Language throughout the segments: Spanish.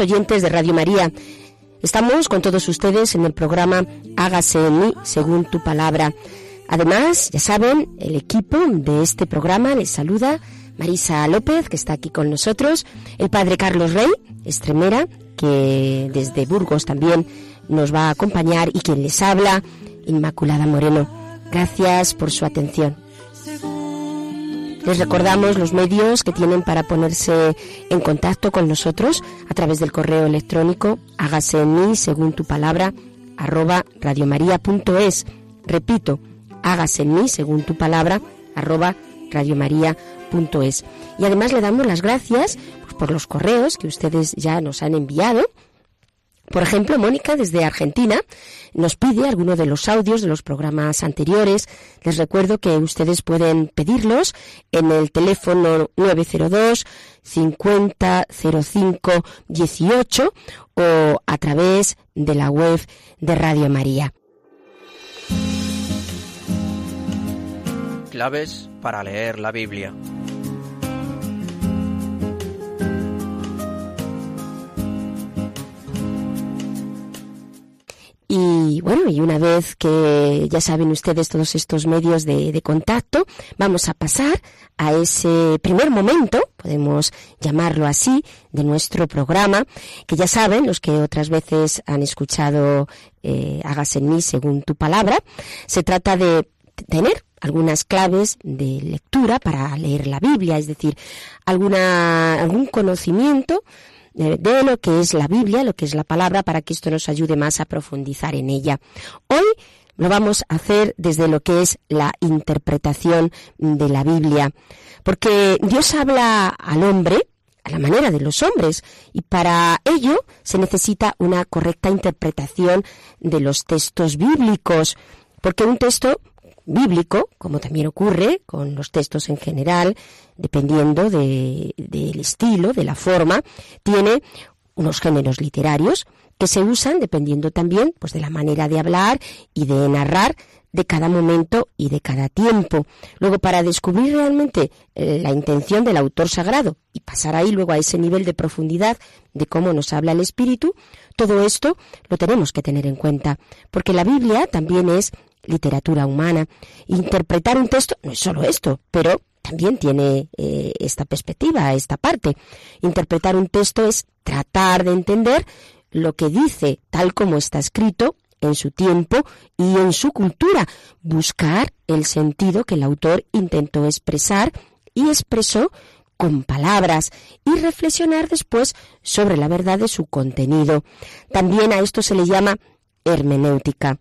Oyentes de Radio María, estamos con todos ustedes en el programa Hágase en mí según tu palabra. Además, ya saben, el equipo de este programa les saluda Marisa López, que está aquí con nosotros, el padre Carlos Rey, extremera, que desde Burgos también nos va a acompañar, y quien les habla, Inmaculada Moreno. Gracias por su atención. Les recordamos los medios que tienen para ponerse en contacto con nosotros a través del correo electrónico hágase en mí según tu palabra arroba radiomaria.es. Repito, hágase en mí según tu palabra arroba radiomaria.es. Y además le damos las gracias pues, por los correos que ustedes ya nos han enviado. Por ejemplo, Mónica desde Argentina nos pide alguno de los audios de los programas anteriores. Les recuerdo que ustedes pueden pedirlos en el teléfono 902 50 05 18 o a través de la web de Radio María. Claves para leer la Biblia. Y bueno, y una vez que ya saben ustedes todos estos medios de, contacto, vamos a pasar a ese primer momento, podemos llamarlo así, de nuestro programa, que ya saben, los que otras veces han escuchado eh, Hágase en mí según tu palabra, se trata de tener algunas claves de lectura para leer la Biblia, es decir, alguna, algún conocimiento de lo que es la Biblia, lo que es la palabra, para que esto nos ayude más a profundizar en ella. Hoy lo vamos a hacer desde lo que es la interpretación de la Biblia, porque Dios habla al hombre a la manera de los hombres y para ello se necesita una correcta interpretación de los textos bíblicos, porque un texto bíblico, como también ocurre con los textos en general, dependiendo de, del estilo, de la forma, tiene unos géneros literarios que se usan dependiendo también pues de la manera de hablar y de narrar de cada momento y de cada tiempo. Luego, para descubrir realmente eh, la intención del autor sagrado y pasar ahí luego a ese nivel de profundidad de cómo nos habla el Espíritu, todo esto lo tenemos que tener en cuenta, porque la Biblia también es literatura humana. Interpretar un texto no es solo esto, pero también tiene eh, esta perspectiva, esta parte. Interpretar un texto es tratar de entender lo que dice tal como está escrito en su tiempo y en su cultura, buscar el sentido que el autor intentó expresar y expresó con palabras y reflexionar después sobre la verdad de su contenido. También a esto se le llama hermenéutica.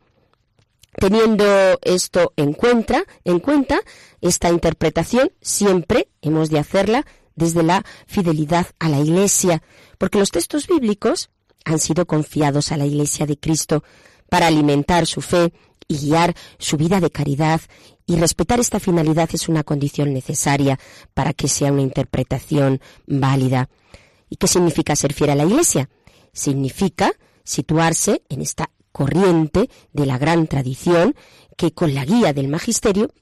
Teniendo esto en cuenta, en cuenta, esta interpretación siempre hemos de hacerla desde la fidelidad a la Iglesia, porque los textos bíblicos han sido confiados a la Iglesia de Cristo para alimentar su fe y guiar su vida de caridad, y respetar esta finalidad es una condición necesaria para que sea una interpretación válida. ¿Y qué significa ser fiel a la Iglesia? Significa situarse en esta corriente de la gran tradición que con la guía del magisterio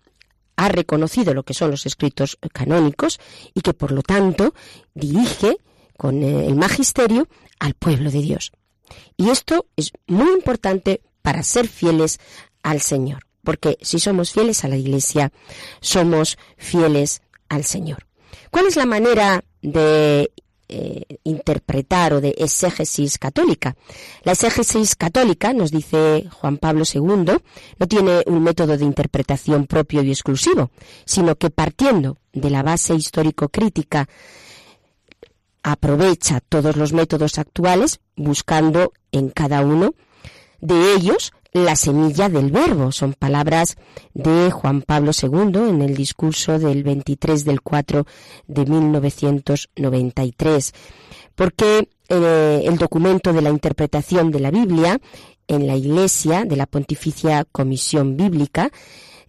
ha reconocido lo que son los escritos canónicos y que por lo tanto dirige con eh, el magisterio al pueblo de Dios. Y esto es muy importante para ser fieles al Señor, porque si somos fieles a la Iglesia, somos fieles al Señor. ¿Cuál es la manera de eh, interpretar o de exégesis católica. La exégesis católica, nos dice Juan Pablo II, no tiene un método de interpretación propio y exclusivo, sino que partiendo de la base histórico-crítica aprovecha todos los métodos actuales buscando en cada uno de ellos la semilla del verbo. Son palabras de Juan Pablo II en el discurso del 23 del 4 de 1993. Porque eh, el documento de la interpretación de la Biblia en la Iglesia de la Pontificia Comisión Bíblica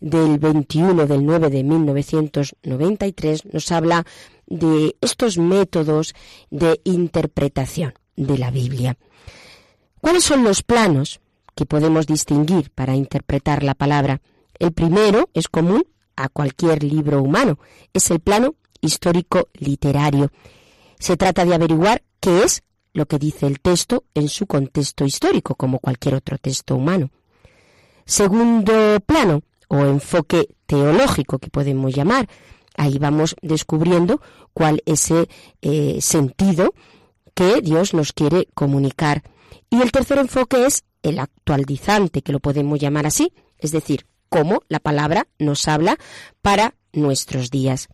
del 21 del 9 de 1993 nos habla de estos métodos de interpretación de la Biblia. ¿Cuáles son los planos que podemos distinguir para interpretar la palabra? El primero es común a cualquier libro humano, es el plano histórico literario. Se trata de averiguar qué es lo que dice el texto en su contexto histórico, como cualquier otro texto humano. Segundo plano, o enfoque teológico que podemos llamar, ahí vamos descubriendo cuál es ese eh, sentido que Dios nos quiere comunicar. Y el tercer enfoque es el actualizante, que lo podemos llamar así, es decir, cómo la palabra nos habla para nuestros días.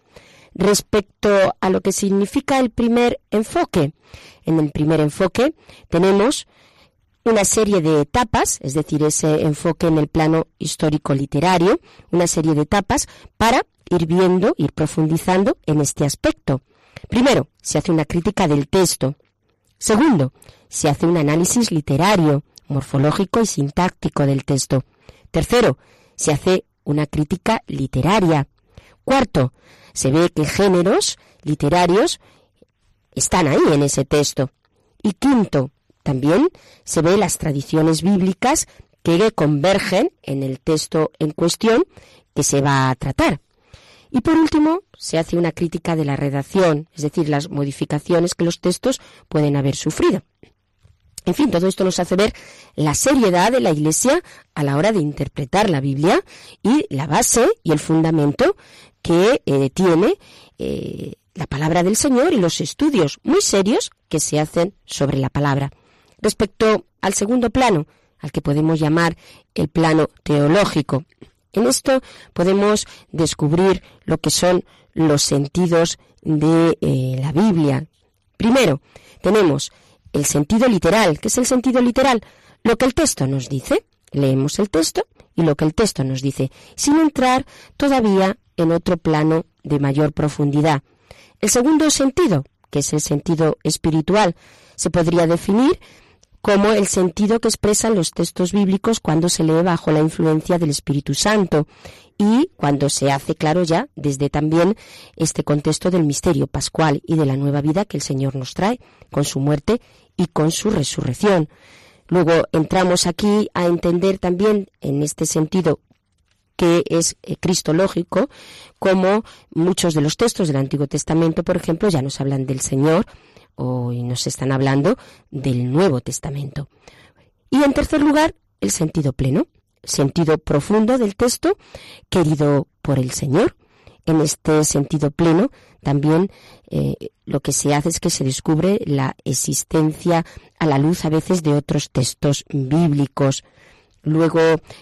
Respecto a lo que significa el primer enfoque, en el primer enfoque tenemos una serie de etapas, es decir, ese enfoque en el plano histórico literario, una serie de etapas para ir viendo, ir profundizando en este aspecto. Primero, se hace una crítica del texto. Segundo, se hace un análisis literario, morfológico y sintáctico del texto. Tercero, se hace una crítica literaria. Cuarto, se ve que géneros literarios están ahí en ese texto. Y quinto, también se ve las tradiciones bíblicas que convergen en el texto en cuestión que se va a tratar. Y por último, se hace una crítica de la redacción, es decir, las modificaciones que los textos pueden haber sufrido. En fin, todo esto nos hace ver la seriedad de la Iglesia a la hora de interpretar la Biblia y la base y el fundamento que eh, tiene eh, la palabra del Señor y los estudios muy serios que se hacen sobre la palabra. Respecto al segundo plano, al que podemos llamar el plano teológico, en esto podemos descubrir lo que son los sentidos de eh, la Biblia. Primero, tenemos el sentido literal. ¿Qué es el sentido literal? Lo que el texto nos dice. Leemos el texto y lo que el texto nos dice, sin entrar todavía en otro plano de mayor profundidad. El segundo sentido, que es el sentido espiritual, se podría definir como el sentido que expresan los textos bíblicos cuando se lee bajo la influencia del Espíritu Santo y cuando se hace claro ya desde también este contexto del misterio pascual y de la nueva vida que el Señor nos trae con su muerte y con su resurrección. Luego entramos aquí a entender también en este sentido que es eh, cristológico, como muchos de los textos del Antiguo Testamento, por ejemplo, ya nos hablan del Señor, hoy nos están hablando del Nuevo Testamento. Y en tercer lugar, el sentido pleno, sentido profundo del texto, querido por el Señor. En este sentido pleno, también eh, lo que se hace es que se descubre la existencia a la luz a veces de otros textos bíblicos. Luego,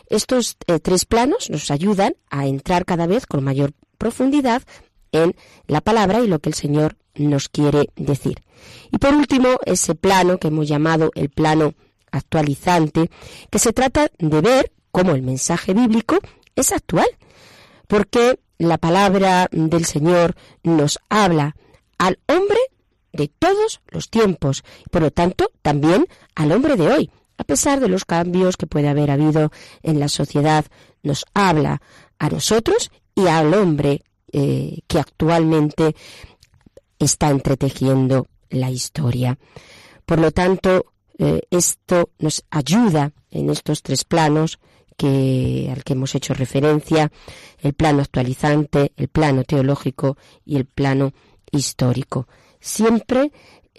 estos eh, tres planos nos ayudan a entrar cada vez con mayor profundidad en la palabra y lo que el Señor nos quiere decir. Y por último, ese plano que hemos llamado el plano actualizante, que se trata de ver cómo el mensaje bíblico es actual, porque la palabra del Señor nos habla al hombre de todos los tiempos, por lo tanto también al hombre de hoy. A pesar de los cambios que puede haber habido en la sociedad, nos habla a nosotros y al hombre eh, que actualmente está entretejiendo la historia. Por lo tanto, eh, esto nos ayuda en estos tres planos que, al que hemos hecho referencia, el plano actualizante, el plano teológico y el plano histórico. Siempre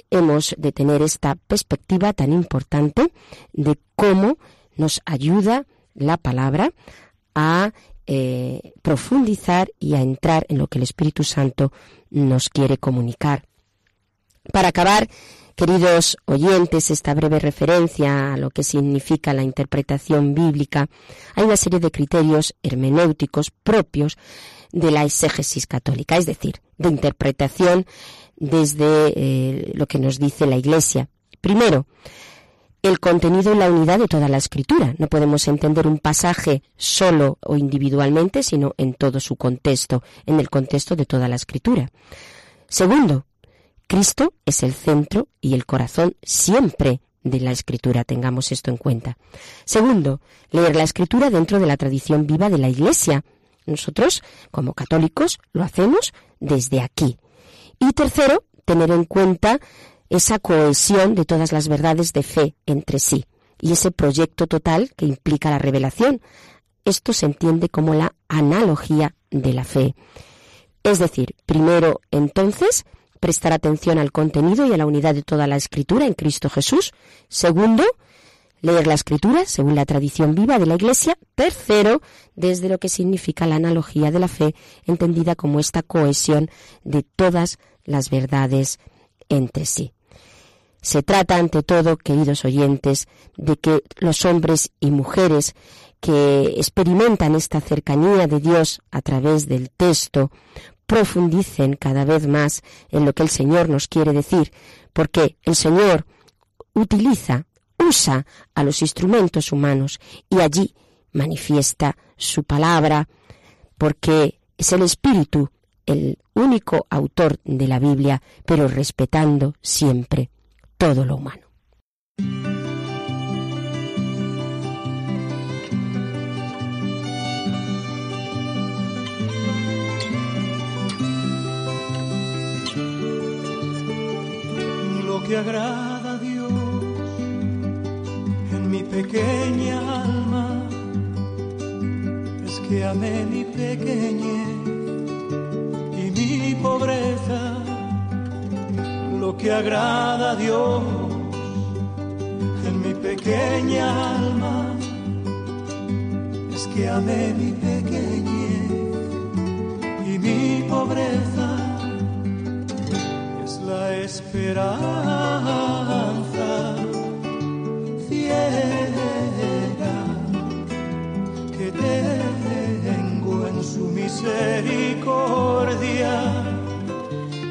hemos de tener esta perspectiva tan importante de cómo nos ayuda la palabra a eh, profundizar y a entrar en lo que el Espíritu Santo nos quiere comunicar. Para acabar, queridos oyentes, esta breve referencia a lo que significa la interpretación bíblica, hay una serie de criterios hermenéuticos propios de la exégesis católica, es decir, de interpretación desde eh, lo que nos dice la Iglesia. Primero, el contenido y la unidad de toda la escritura. No podemos entender un pasaje solo o individualmente, sino en todo su contexto, en el contexto de toda la escritura. Segundo, Cristo es el centro y el corazón siempre de la escritura, tengamos esto en cuenta. Segundo, leer la escritura dentro de la tradición viva de la Iglesia. Nosotros, como católicos, lo hacemos desde aquí. Y tercero, tener en cuenta esa cohesión de todas las verdades de fe entre sí y ese proyecto total que implica la revelación. Esto se entiende como la analogía de la fe. Es decir, primero, entonces, prestar atención al contenido y a la unidad de toda la escritura en Cristo Jesús. Segundo, leer la escritura según la tradición viva de la Iglesia. Tercero, desde lo que significa la analogía de la fe, entendida como esta cohesión de todas las verdades entre sí. Se trata, ante todo, queridos oyentes, de que los hombres y mujeres que experimentan esta cercanía de Dios a través del texto profundicen cada vez más en lo que el Señor nos quiere decir, porque el Señor utiliza, usa a los instrumentos humanos y allí manifiesta su palabra, porque es el Espíritu el único autor de la Biblia, pero respetando siempre todo lo humano. Lo que agrada a Dios en mi pequeña alma es que amé mi pequeñez y mi pobreza lo que agrada a Dios en mi pequeña alma. Es que amé mi pequeñez y mi pobreza. Es la esperanza ciega que tengo en su misericordia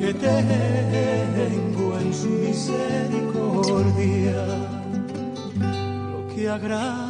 Que tengo en su misericordia. Lo que agrada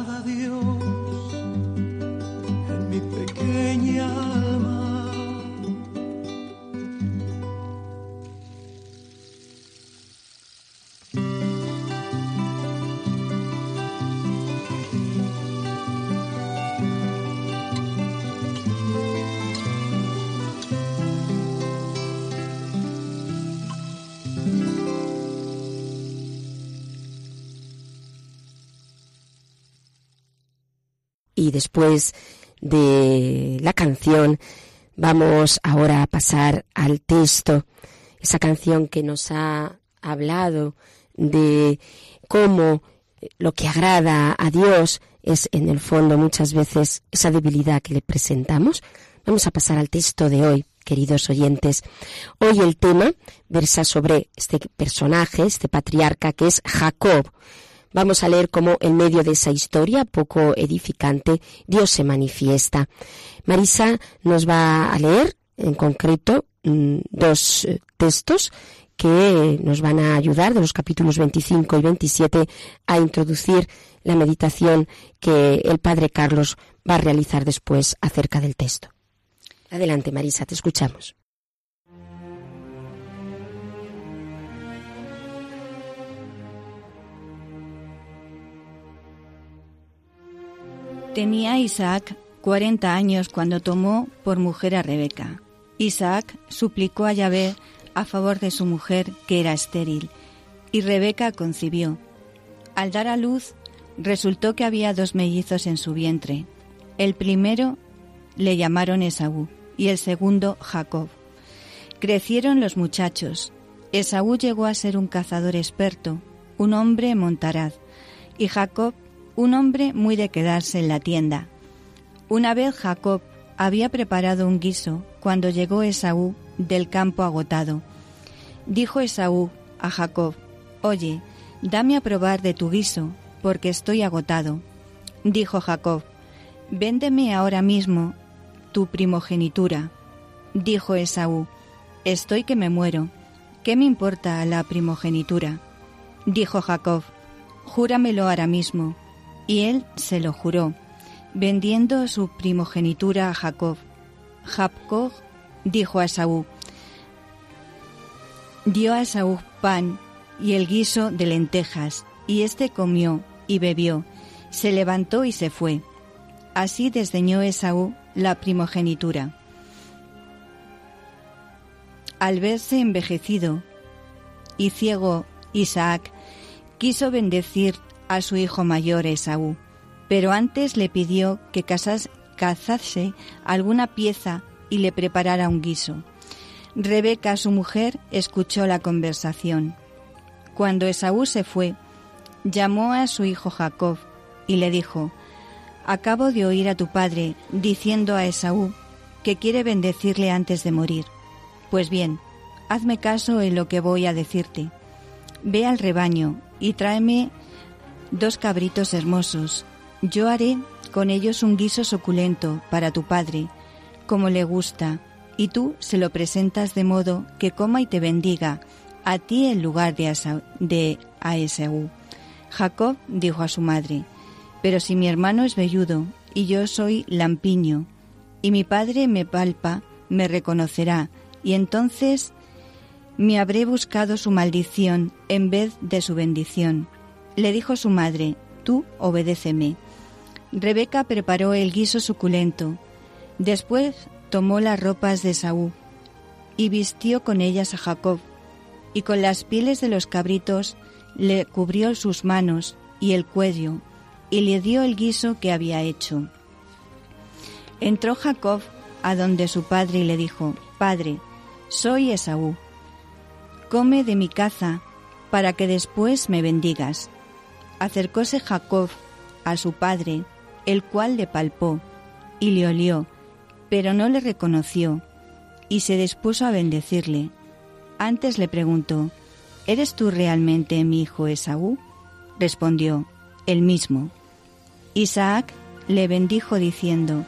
Y después de la canción Vamos ahora a pasar al texto, esa canción que nos ha hablado de cómo lo que agrada a Dios es en el fondo muchas veces esa debilidad que le presentamos. Vamos a pasar al texto de hoy, queridos oyentes. Hoy el tema versa sobre este personaje, este patriarca que es Jacob. Vamos a leer cómo en medio de esa historia poco edificante Dios se manifiesta. Marisa nos va a leer en concreto mm, dos eh, textos que nos van a ayudar de los capítulos 25 y 27 a introducir la meditación que el Padre Carlos va a realizar después acerca del texto. Adelante, Marisa, te escuchamos. Tenía Isaac cuarenta años cuando tomó por mujer a Rebeca. Isaac suplicó a Yahvé a favor de su mujer, que era estéril, y Rebeca concibió. Al dar a luz, resultó que había dos mellizos en su vientre. El primero le llamaron Esaú y el segundo Jacob. Crecieron los muchachos. Esaú llegó a ser un cazador experto, un hombre montaraz, y Jacob un hombre muy de quedarse en la tienda. Una vez Jacob había preparado un guiso cuando llegó Esaú del campo agotado. Dijo Esaú a Jacob, Oye, dame a probar de tu guiso, porque estoy agotado. Dijo Jacob, Véndeme ahora mismo tu primogenitura. Dijo Esaú, Estoy que me muero. ¿Qué me importa la primogenitura? Dijo Jacob, Júramelo ahora mismo. Y él se lo juró, vendiendo su primogenitura a Jacob. Jacob dijo a Esaú, dio a Esaú pan y el guiso de lentejas, y éste comió y bebió, se levantó y se fue. Así desdeñó Esaú la primogenitura. Al verse envejecido y ciego Isaac, quiso bendecir a su hijo mayor Esaú, pero antes le pidió que cazase alguna pieza y le preparara un guiso. Rebeca, su mujer, escuchó la conversación. Cuando Esaú se fue, llamó a su hijo Jacob y le dijo, Acabo de oír a tu padre diciendo a Esaú que quiere bendecirle antes de morir. Pues bien, hazme caso en lo que voy a decirte. Ve al rebaño y tráeme dos cabritos hermosos. Yo haré con ellos un guiso suculento para tu padre, como le gusta, y tú se lo presentas de modo que coma y te bendiga, a ti en lugar de, a, de. Jacob dijo a su madre, pero si mi hermano es velludo y yo soy lampiño, y mi padre me palpa, me reconocerá, y entonces me habré buscado su maldición en vez de su bendición. Le dijo su madre, Tú obedéceme. Rebeca preparó el guiso suculento. Después tomó las ropas de Saúl y vistió con ellas a Jacob, y con las pieles de los cabritos le cubrió sus manos y el cuello, y le dio el guiso que había hecho. Entró Jacob a donde su padre y le dijo, Padre, soy Esaú, come de mi caza para que después me bendigas. Acercóse Jacob a su padre, el cual le palpó y le olió, pero no le reconoció, y se dispuso a bendecirle. Antes le preguntó, ¿Eres tú realmente mi hijo Esaú? Respondió, el mismo. Isaac le bendijo diciendo,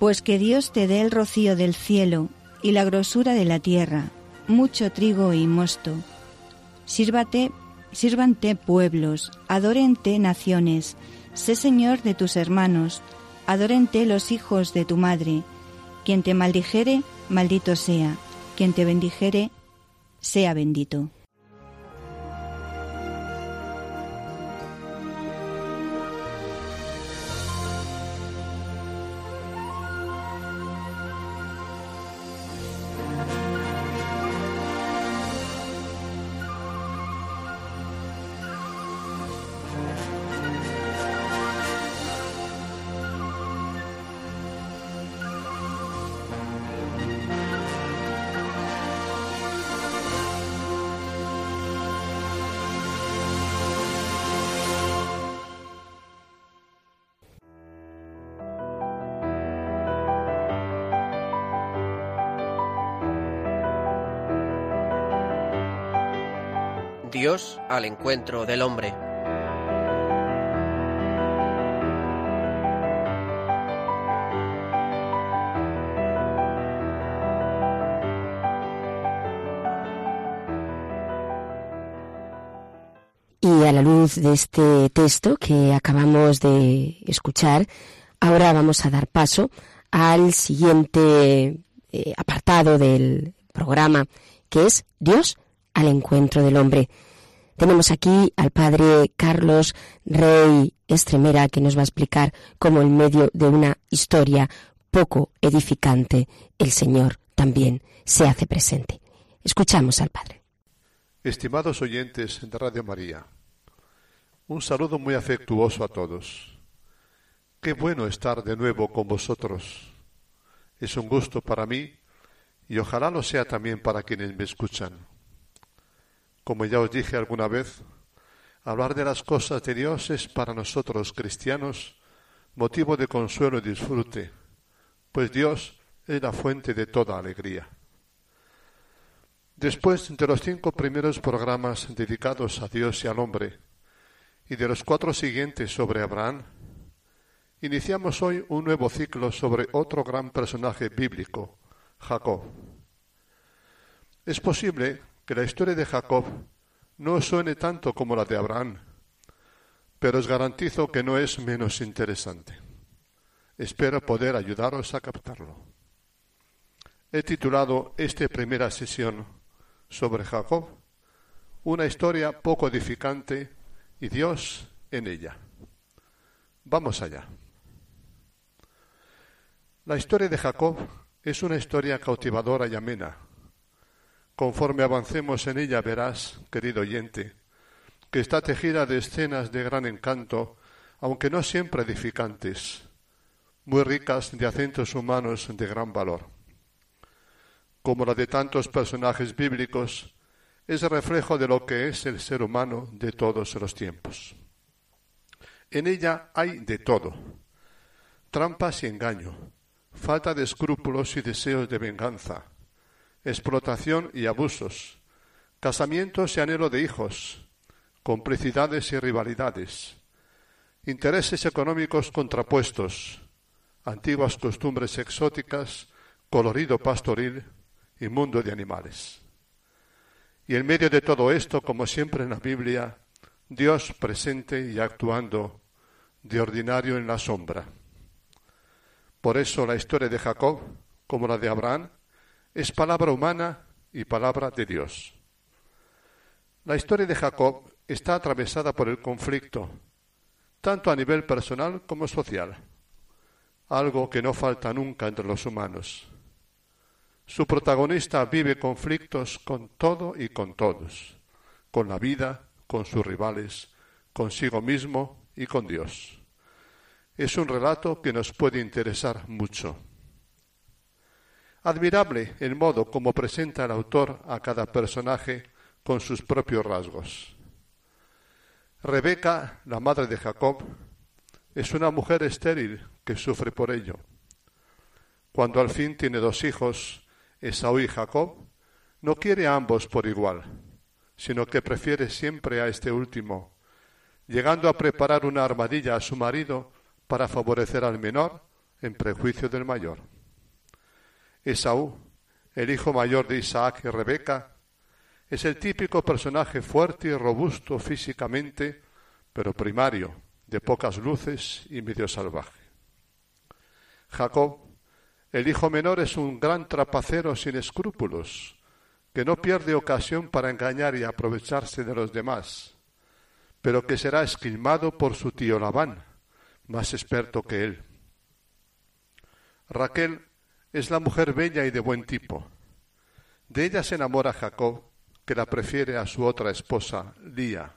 Pues que Dios te dé el rocío del cielo y la grosura de la tierra, mucho trigo y mosto. Sírvate Sírvante pueblos, adórente naciones, sé Señor de tus hermanos, adórente los hijos de tu madre. Quien te maldijere, maldito sea, quien te bendijere, sea bendito. Al encuentro del hombre. Y a la luz de este texto que acabamos de escuchar, ahora vamos a dar paso al siguiente eh, apartado del programa, que es Dios al encuentro del hombre. Tenemos aquí al padre Carlos Rey Estremera que nos va a explicar cómo en medio de una historia poco edificante el Señor también se hace presente. Escuchamos al padre. Estimados oyentes de Radio María, un saludo muy afectuoso a todos. Qué bueno estar de nuevo con vosotros. Es un gusto para mí y ojalá lo sea también para quienes me escuchan. Como ya os dije alguna vez, hablar de las cosas de Dios es para nosotros cristianos motivo de consuelo y disfrute, pues Dios es la fuente de toda alegría. Después de los cinco primeros programas dedicados a Dios y al hombre, y de los cuatro siguientes sobre Abraham, iniciamos hoy un nuevo ciclo sobre otro gran personaje bíblico, Jacob. Es posible que la historia de Jacob no suene tanto como la de Abraham, pero os garantizo que no es menos interesante. Espero poder ayudaros a captarlo. He titulado esta primera sesión sobre Jacob una historia poco edificante y Dios en ella. Vamos allá. La historia de Jacob es una historia cautivadora y amena. Conforme avancemos en ella verás, querido oyente, que está tejida de escenas de gran encanto, aunque no siempre edificantes, muy ricas de acentos humanos de gran valor. Como la de tantos personajes bíblicos, es reflejo de lo que es el ser humano de todos los tiempos. En ella hay de todo, trampas y engaño, falta de escrúpulos y deseos de venganza, explotación y abusos, casamientos y anhelo de hijos, complicidades y rivalidades, intereses económicos contrapuestos, antiguas costumbres exóticas, colorido pastoril y mundo de animales. Y en medio de todo esto, como siempre en la Biblia, Dios presente y actuando de ordinario en la sombra. Por eso la historia de Jacob, como la de Abraham, es palabra humana y palabra de Dios. La historia de Jacob está atravesada por el conflicto, tanto a nivel personal como social, algo que no falta nunca entre los humanos. Su protagonista vive conflictos con todo y con todos, con la vida, con sus rivales, consigo mismo y con Dios. Es un relato que nos puede interesar mucho. Admirable el modo como presenta el autor a cada personaje con sus propios rasgos. Rebeca, la madre de Jacob, es una mujer estéril que sufre por ello. Cuando al fin tiene dos hijos, Esaú y Jacob, no quiere a ambos por igual, sino que prefiere siempre a este último, llegando a preparar una armadilla a su marido para favorecer al menor en prejuicio del mayor. Esaú, el hijo mayor de Isaac y Rebeca, es el típico personaje fuerte y robusto físicamente, pero primario, de pocas luces y medio salvaje. Jacob el hijo menor es un gran trapacero sin escrúpulos, que no pierde ocasión para engañar y aprovecharse de los demás, pero que será esquilmado por su tío Labán, más experto que él. Raquel es la mujer bella y de buen tipo. De ella se enamora Jacob, que la prefiere a su otra esposa, Lía.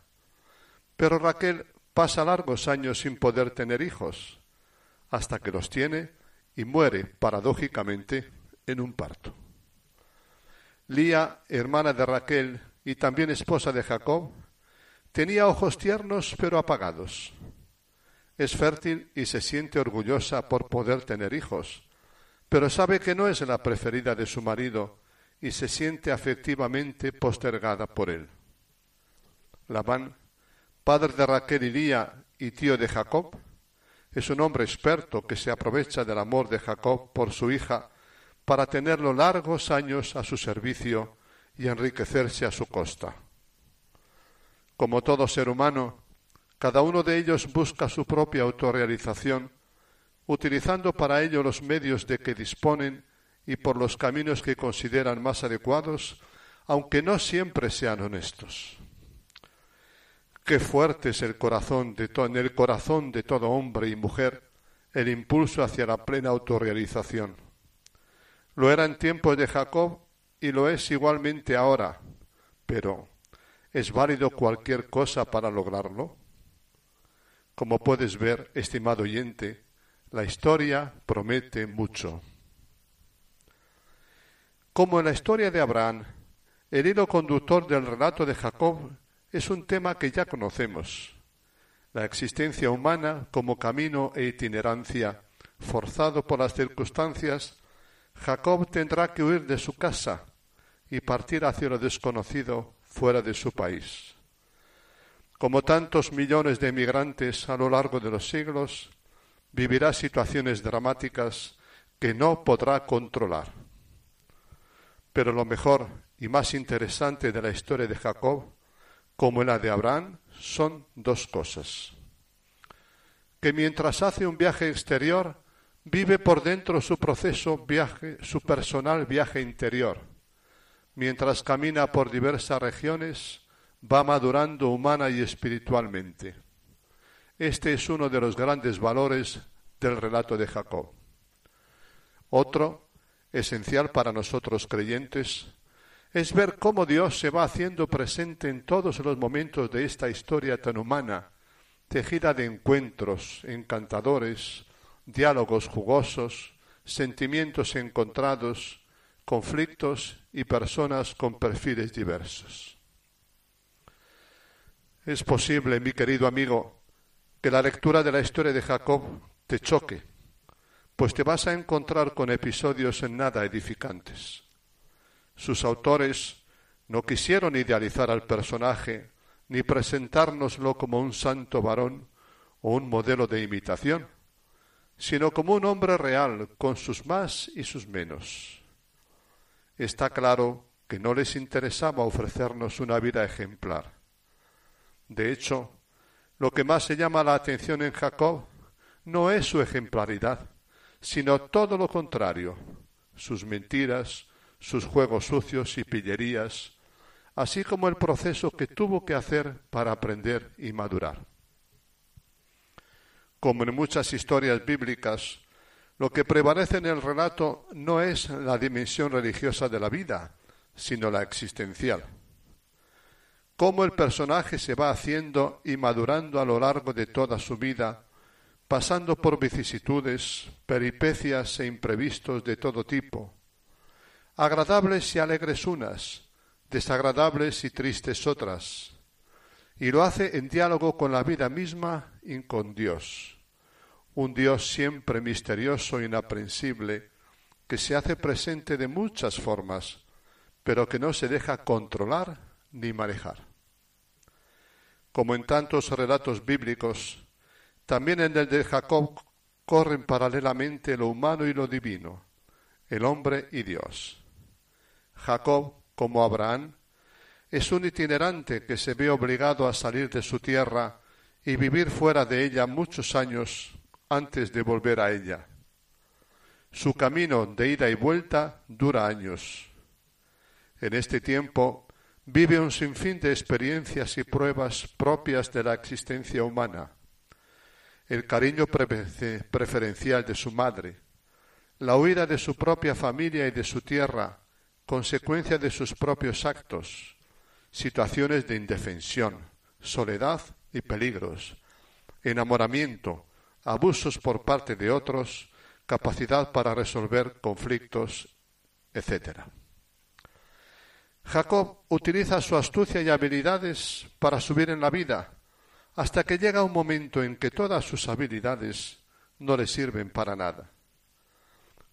Pero Raquel pasa largos años sin poder tener hijos, hasta que los tiene y muere paradójicamente en un parto. Lía, hermana de Raquel y también esposa de Jacob, tenía ojos tiernos pero apagados. Es fértil y se siente orgullosa por poder tener hijos, pero sabe que no es la preferida de su marido y se siente afectivamente postergada por él. Labán, padre de Raquel y Lía y tío de Jacob, es un hombre experto que se aprovecha del amor de Jacob por su hija para tenerlo largos años a su servicio y enriquecerse a su costa. Como todo ser humano, cada uno de ellos busca su propia autorrealización, utilizando para ello los medios de que disponen y por los caminos que consideran más adecuados, aunque no siempre sean honestos. Qué fuerte es el corazón de en el corazón de todo hombre y mujer el impulso hacia la plena autorrealización. Lo era en tiempos de Jacob y lo es igualmente ahora, pero ¿es válido cualquier cosa para lograrlo? Como puedes ver, estimado oyente, la historia promete mucho. Como en la historia de Abraham, el hilo conductor del relato de Jacob es un tema que ya conocemos. La existencia humana como camino e itinerancia, forzado por las circunstancias, Jacob tendrá que huir de su casa y partir hacia lo desconocido fuera de su país. Como tantos millones de emigrantes a lo largo de los siglos, vivirá situaciones dramáticas que no podrá controlar. Pero lo mejor y más interesante de la historia de Jacob, como la de Abraham, son dos cosas. Que mientras hace un viaje exterior, vive por dentro su proceso viaje, su personal viaje interior. Mientras camina por diversas regiones, va madurando humana y espiritualmente. Este es uno de los grandes valores del relato de Jacob. Otro, esencial para nosotros creyentes, es ver cómo Dios se va haciendo presente en todos los momentos de esta historia tan humana, tejida de encuentros encantadores, diálogos jugosos, sentimientos encontrados, conflictos y personas con perfiles diversos. Es posible, mi querido amigo, que la lectura de la historia de Jacob te choque, pues te vas a encontrar con episodios en nada edificantes. Sus autores no quisieron idealizar al personaje ni presentárnoslo como un santo varón o un modelo de imitación, sino como un hombre real con sus más y sus menos. Está claro que no les interesaba ofrecernos una vida ejemplar. De hecho, lo que más se llama la atención en Jacob no es su ejemplaridad, sino todo lo contrario, sus mentiras, sus juegos sucios y pillerías, así como el proceso que tuvo que hacer para aprender y madurar. Como en muchas historias bíblicas, lo que prevalece en el relato no es la dimensión religiosa de la vida, sino la existencial. Cómo el personaje se va haciendo y madurando a lo largo de toda su vida, pasando por vicisitudes, peripecias e imprevistos de todo tipo, agradables y alegres unas, desagradables y tristes otras, y lo hace en diálogo con la vida misma y con Dios, un Dios siempre misterioso e inaprensible, que se hace presente de muchas formas, pero que no se deja controlar ni manejar. Como en tantos relatos bíblicos, también en el de Jacob corren paralelamente lo humano y lo divino, el hombre y Dios. Jacob, como Abraham, es un itinerante que se ve obligado a salir de su tierra y vivir fuera de ella muchos años antes de volver a ella. Su camino de ida y vuelta dura años. En este tiempo vive un sinfín de experiencias y pruebas propias de la existencia humana. El cariño preferencial de su madre, la huida de su propia familia y de su tierra, consecuencia de sus propios actos, situaciones de indefensión, soledad y peligros, enamoramiento, abusos por parte de otros, capacidad para resolver conflictos, etc. Jacob utiliza su astucia y habilidades para subir en la vida, hasta que llega un momento en que todas sus habilidades no le sirven para nada.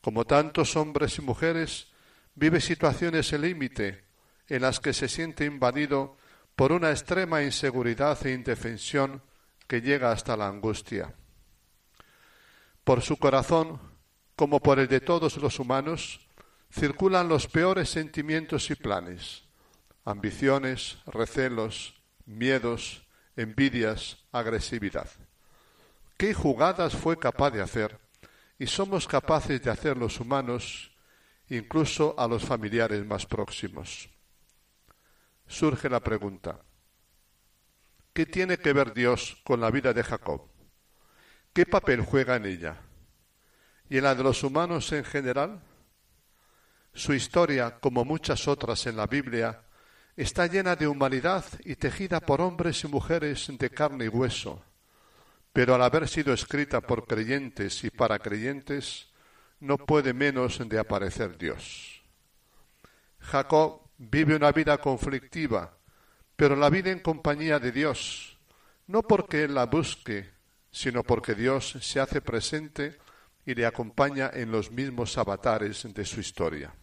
Como tantos hombres y mujeres, vive situaciones límite en las que se siente invadido por una extrema inseguridad e indefensión que llega hasta la angustia. Por su corazón, como por el de todos los humanos, circulan los peores sentimientos y planes, ambiciones, recelos, miedos, envidias, agresividad. ¿Qué jugadas fue capaz de hacer? Y somos capaces de hacer los humanos, incluso a los familiares más próximos. Surge la pregunta, ¿qué tiene que ver Dios con la vida de Jacob? ¿Qué papel juega en ella? ¿Y en la de los humanos en general? Su historia, como muchas otras en la Biblia, está llena de humanidad y tejida por hombres y mujeres de carne y hueso, pero al haber sido escrita por creyentes y para creyentes, no puede menos de aparecer Dios. Jacob vive una vida conflictiva, pero la vida en compañía de Dios, no porque él la busque, sino porque Dios se hace presente y le acompaña en los mismos avatares de su historia.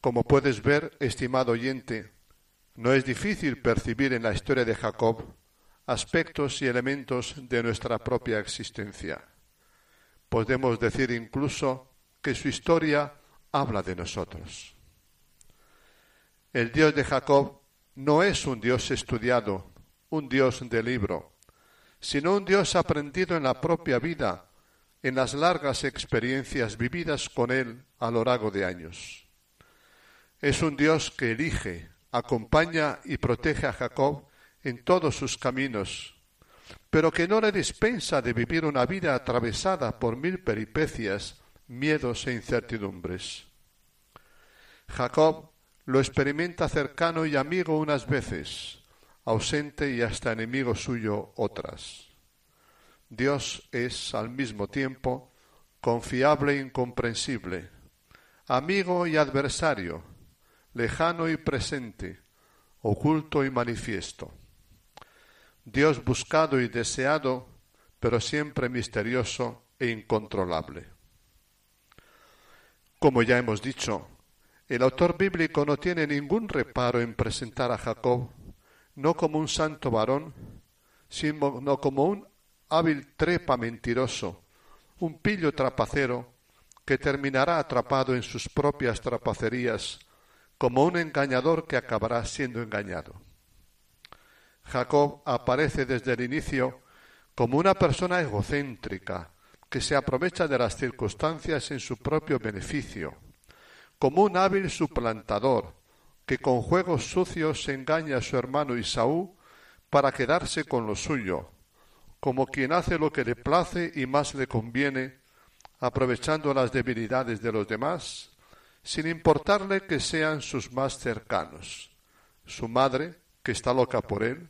Como puedes ver, estimado oyente, no es difícil percibir en la historia de Jacob aspectos y elementos de nuestra propia existencia. Podemos decir incluso que su historia habla de nosotros. El Dios de Jacob no es un Dios estudiado, un Dios de libro, sino un Dios aprendido en la propia vida, en las largas experiencias vividas con Él a lo largo de años. Es un Dios que elige, acompaña y protege a Jacob en todos sus caminos, pero que no le dispensa de vivir una vida atravesada por mil peripecias, miedos e incertidumbres. Jacob lo experimenta cercano y amigo unas veces, ausente y hasta enemigo suyo otras. Dios es al mismo tiempo confiable e incomprensible, amigo y adversario, lejano y presente, oculto y manifiesto. Dios buscado y deseado, pero siempre misterioso e incontrolable. Como ya hemos dicho, el autor bíblico no tiene ningún reparo en presentar a Jacob no como un santo varón, sino como un hábil trepa mentiroso, un pillo trapacero que terminará atrapado en sus propias trapacerías, como un engañador que acabará siendo engañado. Jacob aparece desde el inicio como una persona egocéntrica, que se aprovecha de las circunstancias en su propio beneficio, como un hábil suplantador, que con juegos sucios engaña a su hermano Isaú para quedarse con lo suyo, como quien hace lo que le place y más le conviene, aprovechando las debilidades de los demás, sin importarle que sean sus más cercanos, su madre, que está loca por él,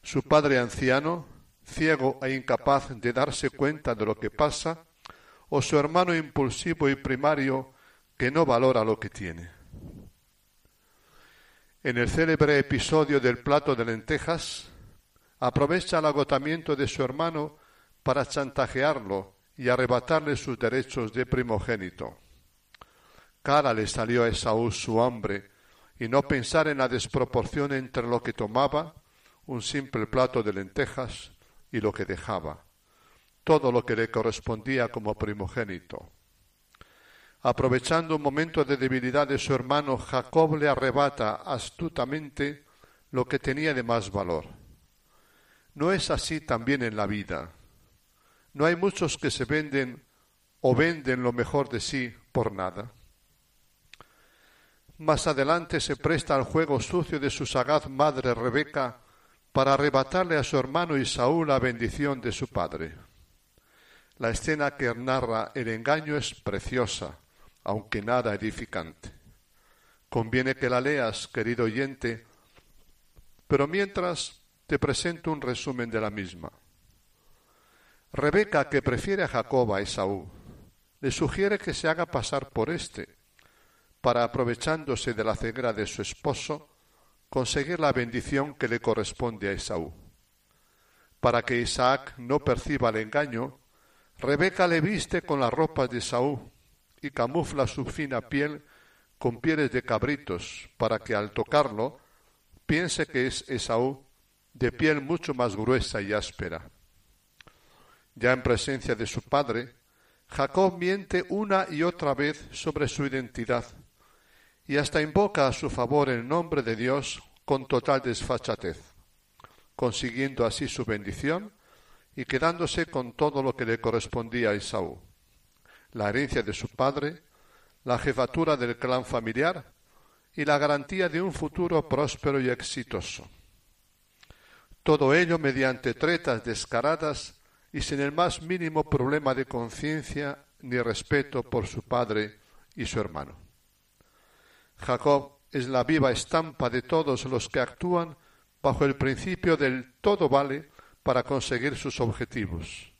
su padre anciano, ciego e incapaz de darse cuenta de lo que pasa, o su hermano impulsivo y primario que no valora lo que tiene. En el célebre episodio del plato de lentejas, aprovecha el agotamiento de su hermano para chantajearlo y arrebatarle sus derechos de primogénito. Cara le salió a Esaú su hambre y no pensar en la desproporción entre lo que tomaba, un simple plato de lentejas, y lo que dejaba, todo lo que le correspondía como primogénito. Aprovechando un momento de debilidad de su hermano, Jacob le arrebata astutamente lo que tenía de más valor. No es así también en la vida. No hay muchos que se venden o venden lo mejor de sí por nada. Más adelante se presta al juego sucio de su sagaz madre Rebeca para arrebatarle a su hermano Isaú la bendición de su padre. La escena que narra el engaño es preciosa aunque nada edificante. Conviene que la leas, querido oyente, pero mientras te presento un resumen de la misma. Rebeca, que prefiere a Jacob a Esaú, le sugiere que se haga pasar por éste, para aprovechándose de la ceguera de su esposo, conseguir la bendición que le corresponde a Esaú. Para que Isaac no perciba el engaño, Rebeca le viste con las ropas de Esaú y camufla su fina piel con pieles de cabritos para que al tocarlo piense que es Esaú, de piel mucho más gruesa y áspera. Ya en presencia de su padre, Jacob miente una y otra vez sobre su identidad y hasta invoca a su favor el nombre de Dios con total desfachatez, consiguiendo así su bendición y quedándose con todo lo que le correspondía a Esaú, la herencia de su padre, la jefatura del clan familiar y la garantía de un futuro próspero y exitoso. Todo ello mediante tretas descaradas y sin el más mínimo problema de conciencia ni respeto por su padre y su hermano. Jacob es la viva estampa de todos los que actúan bajo el principio del todo vale para conseguir sus objetivos.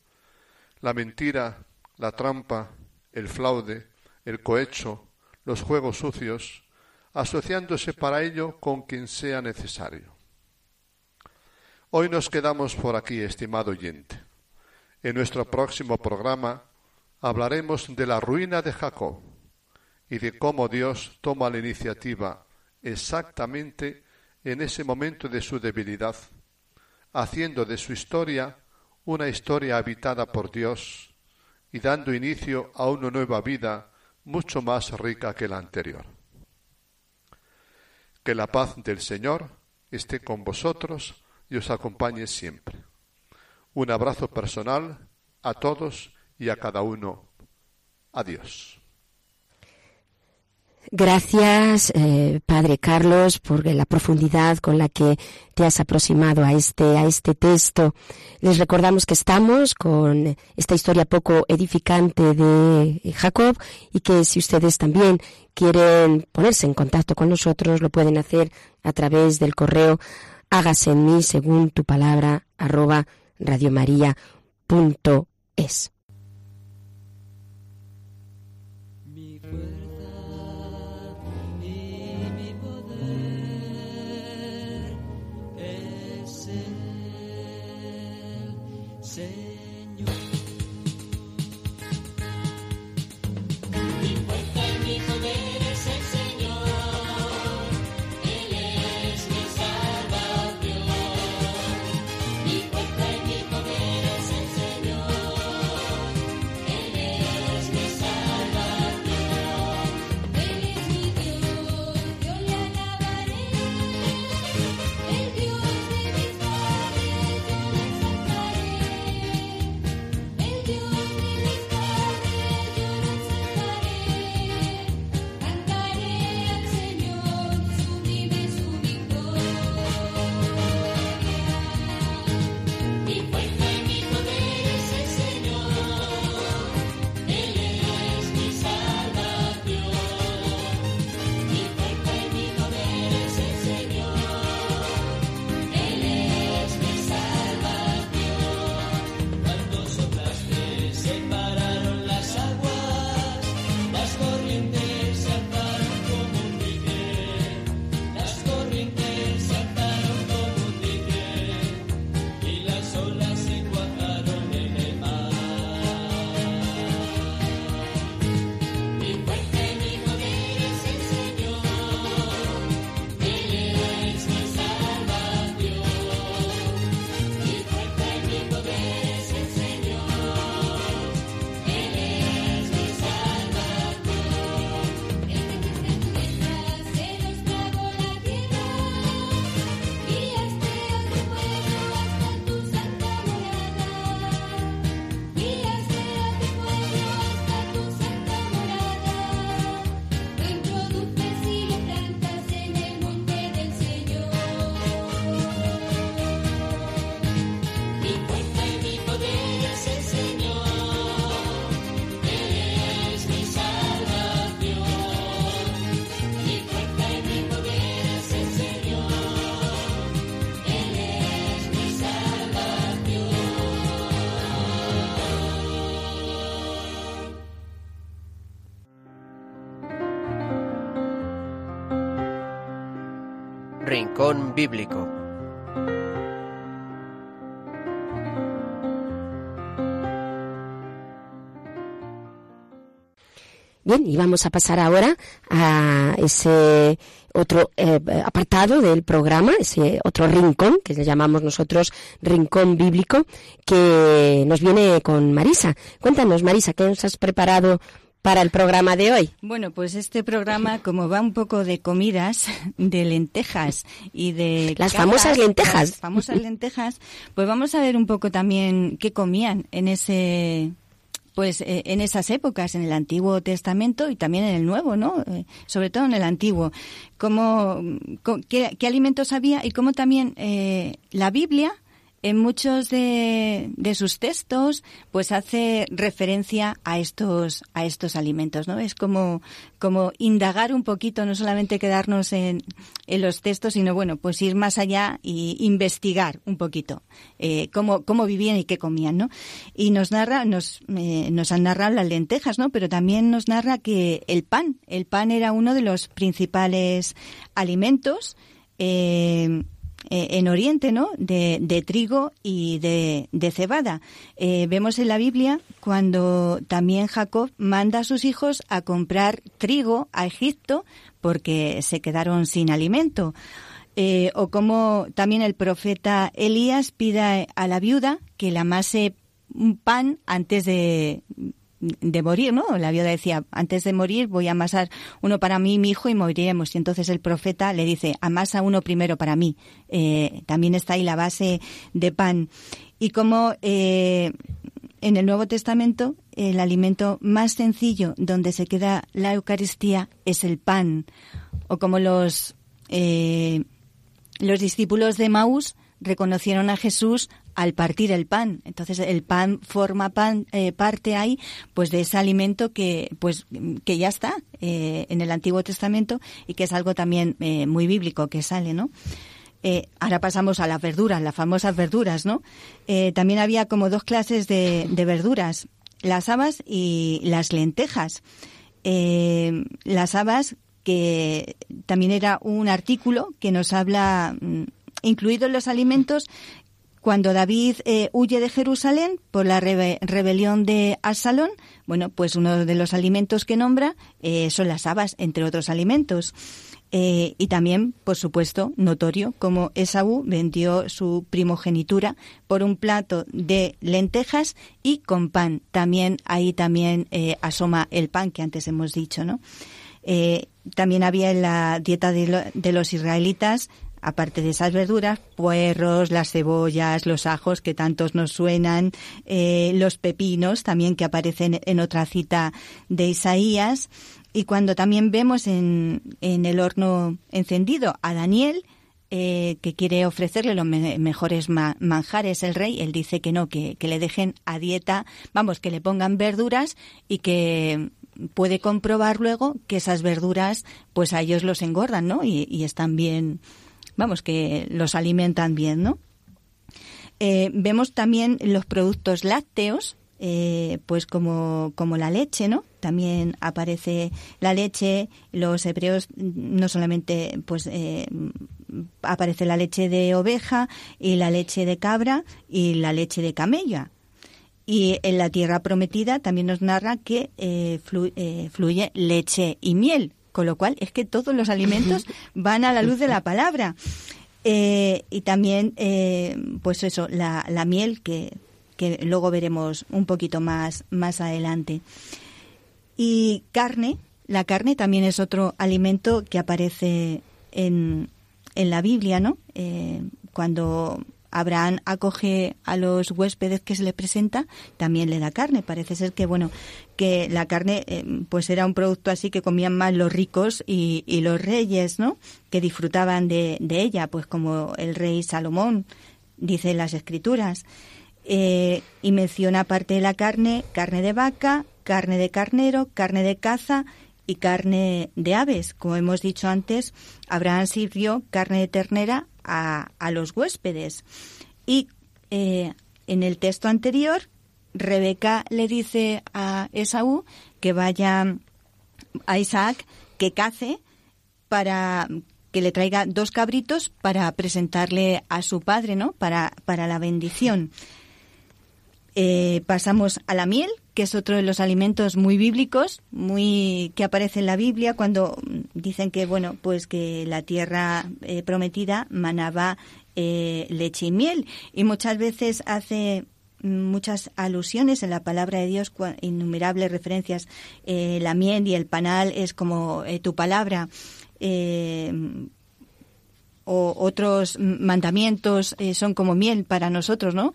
La mentira, la trampa, el fraude, el cohecho, los juegos sucios, asociándose para ello con quien sea necesario. Hoy nos quedamos por aquí, estimado oyente. En nuestro próximo programa hablaremos de la ruina de Jacob y de cómo Dios toma la iniciativa exactamente en ese momento de su debilidad, haciendo de su historia una historia habitada por Dios y dando inicio a una nueva vida mucho más rica que la anterior. Que la paz del Señor esté con vosotros y os acompañe siempre. Un abrazo personal a todos y a cada uno. Adiós. Gracias, eh, Padre Carlos, por la profundidad con la que te has aproximado a este, a este texto. Les recordamos que estamos con esta historia poco edificante de Jacob y que si ustedes también quieren ponerse en contacto con nosotros, lo pueden hacer a través del correo hágase en mí según tu palabra arroba radiomaria.es. Rincón Bíblico. Bien, y vamos a pasar ahora a ese otro eh, apartado del programa, ese otro rincón, que le llamamos nosotros rincón bíblico, que nos viene con Marisa. Cuéntanos, Marisa, ¿qué nos has preparado para el programa de hoy? Bueno, pues este programa, como va un poco de comidas, de lentejas y de... Las famosas lentejas. Las famosas lentejas, pues vamos a ver un poco también qué comían en ese pues eh, en esas épocas, en el Antiguo Testamento y también en el Nuevo, ¿no? Eh, sobre todo en el Antiguo. Cómo, qué, alimentos había y cómo también eh, la Biblia en muchos de, sus textos pues hace referencia a estos a estos alimentos no es como indagar un poquito no solamente quedarnos en, en los textos sino bueno pues ir más allá y investigar un poquito eh, cómo cómo vivían y qué comían no y nos narra nos eh, nos han narrado las lentejas no pero también nos narra que el pan el pan era uno de los principales alimentos eh, eh, en Oriente, ¿no? De, trigo y de, cebada. Eh, vemos en la Biblia cuando también Jacob manda a sus hijos a comprar trigo a Egipto porque se quedaron sin alimento. Eh, o como también el profeta Elías pida a la viuda que la amase un pan antes de, de morir, ¿no? La viuda decía, antes de morir voy a amasar uno para mí, mi hijo, y moriremos. Y entonces el profeta le dice, amasa uno primero para mí. Eh, también está ahí la base de pan. Y como eh, en el Nuevo Testamento el alimento más sencillo donde se queda la Eucaristía es el pan. O como los, eh, los discípulos de Maús reconocieron a Jesús al partir el pan. Entonces el pan forma pan, eh, parte ahí pues de ese alimento que pues que ya está eh, en el Antiguo Testamento y que es algo también eh, muy bíblico que sale, ¿no? ahora pasamos a las verduras, las famosas verduras, ¿no? también había como dos clases de, de verduras, las habas y las lentejas. las habas que también era un artículo que nos habla mm, incluido en los alimentos cuando David eh, huye de Jerusalén por la rebelión de Absalón, bueno, pues uno de los alimentos que nombra eh, son las habas, entre otros alimentos. Eh, y también, por supuesto, notorio como Esaú vendió su primogenitura por un plato de lentejas y con pan. También ahí también asoma el pan que antes hemos dicho, ¿no? también había en la dieta de los israelitas aparte de esas verduras, puerros, las cebollas, los ajos que tantos nos suenan, eh, los pepinos también que aparecen en otra cita de Isaías. Y cuando también vemos en, en el horno encendido a Daniel, eh, que quiere ofrecerle los mejores manjares el rey, él dice que no, que, que, le dejen a dieta, vamos, que le pongan verduras y que puede comprobar luego que esas verduras pues a ellos los engordan, ¿no? Y, y están bien, vamos, que los alimentan bien, ¿no? Eh, vemos también los productos lácteos, eh, pues como, como la leche, ¿no? También aparece la leche, los hebreos no solamente pues eh, aparece la leche de oveja y la leche de cabra y la leche de camella. Y en la tierra prometida también nos narra que fluye leche y miel, con lo cual es que todos los alimentos van a la luz de la palabra. Eh, y también, eh, pues eso, la, la miel que, que, luego veremos un poquito más, más adelante. Y carne, la carne también es otro alimento que aparece en, en la Biblia, ¿no? Eh, cuando Abraham acoge a los huéspedes que se le presenta, también le da carne. Parece ser que, bueno, que la carne eh, pues era un producto así que comían más los ricos y, los reyes, ¿no? Que disfrutaban de, ella, pues como el rey Salomón, dice las escrituras. Eh, y menciona aparte de la carne, carne de vaca, carne de carnero, carne de caza y carne de aves. Como hemos dicho antes, Abraham sirvió carne de ternera a, los huéspedes. Y eh, en el texto anterior, Rebeca le dice a Esaú que vaya a Isaac, que cace para que le traiga dos cabritos para presentarle a su padre, ¿no? Para, para la bendición. Eh, pasamos a la miel, que es otro de los alimentos muy bíblicos, muy que aparece en la Biblia cuando dicen que bueno, pues que la tierra eh, prometida manaba eh, leche y miel y muchas veces hace muchas alusiones en la palabra de Dios, innumerables referencias. Eh, la miel y el panal es como tu palabra. o otros mandamientos son como miel para nosotros, ¿no?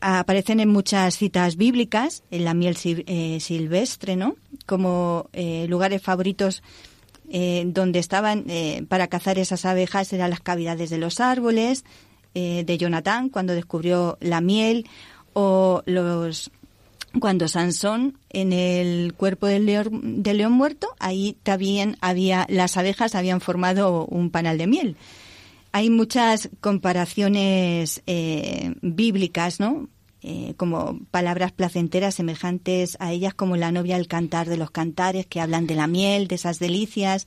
Aparecen en muchas citas bíblicas, en la miel eh, silvestre, ¿no? Como eh, lugares favoritos eh, donde estaban para cazar esas abejas eran las cavidades de los árboles, de Jonatán cuando descubrió la miel, o los cuando Sansón en el cuerpo del león, del león muerto, ahí también había las abejas habían formado un panal de miel hay muchas comparaciones eh, bíblicas, ¿no? Eh, como palabras placenteras semejantes a ellas como la novia al cantar de los cantares que hablan de la miel, de esas delicias,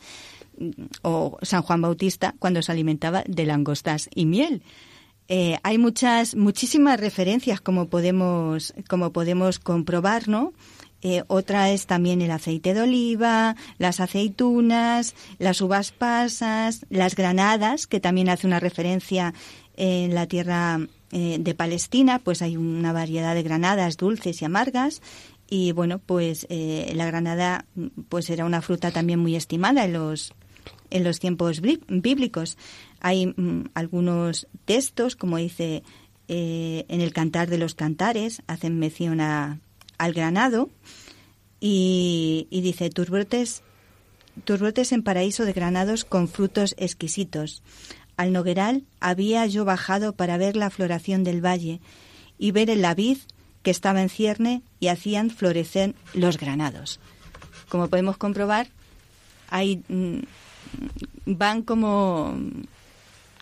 o San Juan Bautista cuando se alimentaba de langostas y miel. Eh, hay muchas, muchísimas referencias como podemos, como podemos comprobar, ¿no? Eh, otra es también el aceite de oliva, las aceitunas, las uvas pasas, las granadas, que también hace una referencia en la tierra eh, de Palestina, pues hay una variedad de granadas dulces y amargas. Y bueno, pues eh, la granada pues era una fruta también muy estimada en los, en los tiempos bíblicos. Hay mm, algunos textos, como dice en el Cantar de los Cantares, hacen mención a, al granado y, dice, tus brotes, tus brotes en paraíso de granados con frutos exquisitos. Al nogueral había yo bajado para ver la floración del valle y ver el vid que estaba en cierne y hacían florecer los granados. Como podemos comprobar, hay, mm, van como,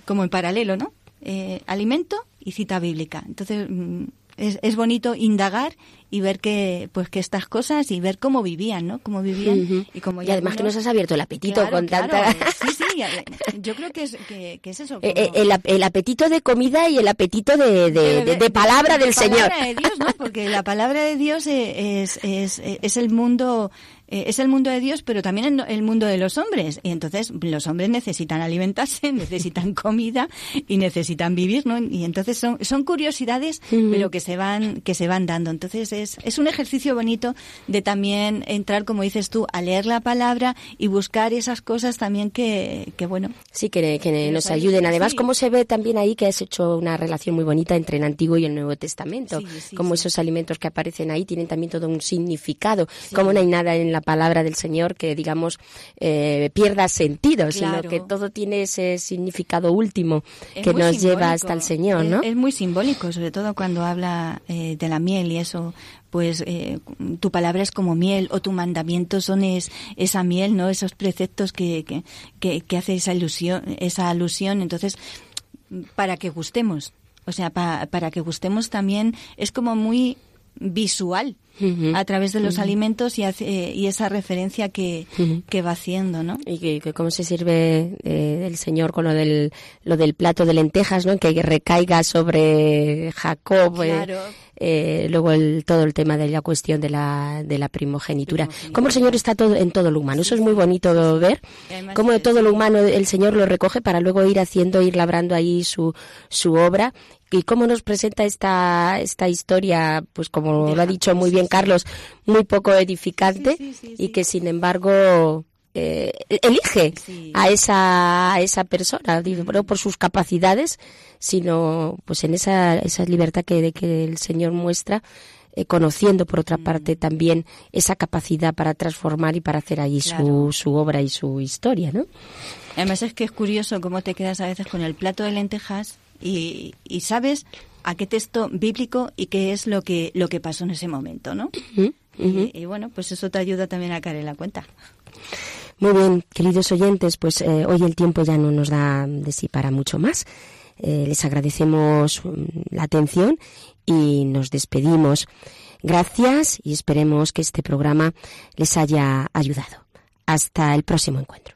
como en paralelo, ¿no? Eh, alimento y cita bíblica. Entonces, mm, es, es, bonito indagar y ver que pues que estas cosas y ver cómo vivían, ¿no? Cómo vivían y como y además que nos has abierto el apetito con tanta sí sí yo creo que es que, es eso eh, eh, el, el, apetito de comida y el apetito de, de, de, palabra del Señor palabra de Dios, ¿no? porque la palabra de Dios es, es, es el mundo eh, es el mundo de Dios, pero también el, mundo de los hombres. Y entonces los hombres necesitan alimentarse, necesitan comida y necesitan vivir, ¿no? Y entonces son, son curiosidades, pero que se van que se van dando. Entonces es, es un ejercicio bonito de también entrar, como dices tú, a leer la palabra y buscar esas cosas también que, que bueno. Sí, que, que nos ayuden. Además, como se ve también ahí que has hecho una relación muy bonita entre el Antiguo y el Nuevo Testamento. como esos alimentos que aparecen ahí tienen también todo un significado. Como no hay nada en la palabra del Señor que, digamos, eh, pierda sentido, sino que todo tiene ese significado último que nos lleva hasta el Señor, ¿no? Es, muy simbólico, sobre todo cuando habla eh, de la miel y eso, pues eh, tu palabra es como miel o tu mandamiento son es, esa miel, ¿no? Esos preceptos que, que, que, hace esa ilusión, esa alusión. Entonces, para que gustemos, o sea, para que gustemos también es como muy visual a través de los alimentos y, hace, y esa referencia que, que, va haciendo, ¿no? Y que, cómo se sirve eh, el Señor con lo del, lo del plato de lentejas, ¿no? Que recaiga sobre Jacob. Eh, eh, luego el, todo el tema de la cuestión de la, de la primogenitura. Cómo el Señor está todo en todo lo humano. Eso es muy bonito ver. Cómo todo lo humano el Señor lo recoge para luego ir haciendo, ir labrando ahí su, su obra y cómo nos presenta esta, esta historia, pues como lo ha dicho muy bien Carlos, muy poco edificante y que sin embargo eh, elige a esa, a esa persona, no por sus capacidades, sino pues en esa, esa libertad que, que el Señor muestra, eh, conociendo por otra mm. parte también esa capacidad para transformar y para hacer ahí su, su obra y su historia, ¿no? Además es que es curioso cómo te quedas a veces con el plato de lentejas y, sabes a qué texto bíblico y qué es lo que lo que pasó en ese momento, ¿no? Y, bueno, pues eso te ayuda también a caer en la cuenta. Muy bien, queridos oyentes, pues eh, hoy el tiempo ya no nos da de sí para mucho más. Eh, les agradecemos mm, la atención y nos despedimos. Gracias y esperemos que este programa les haya ayudado. Hasta el próximo encuentro.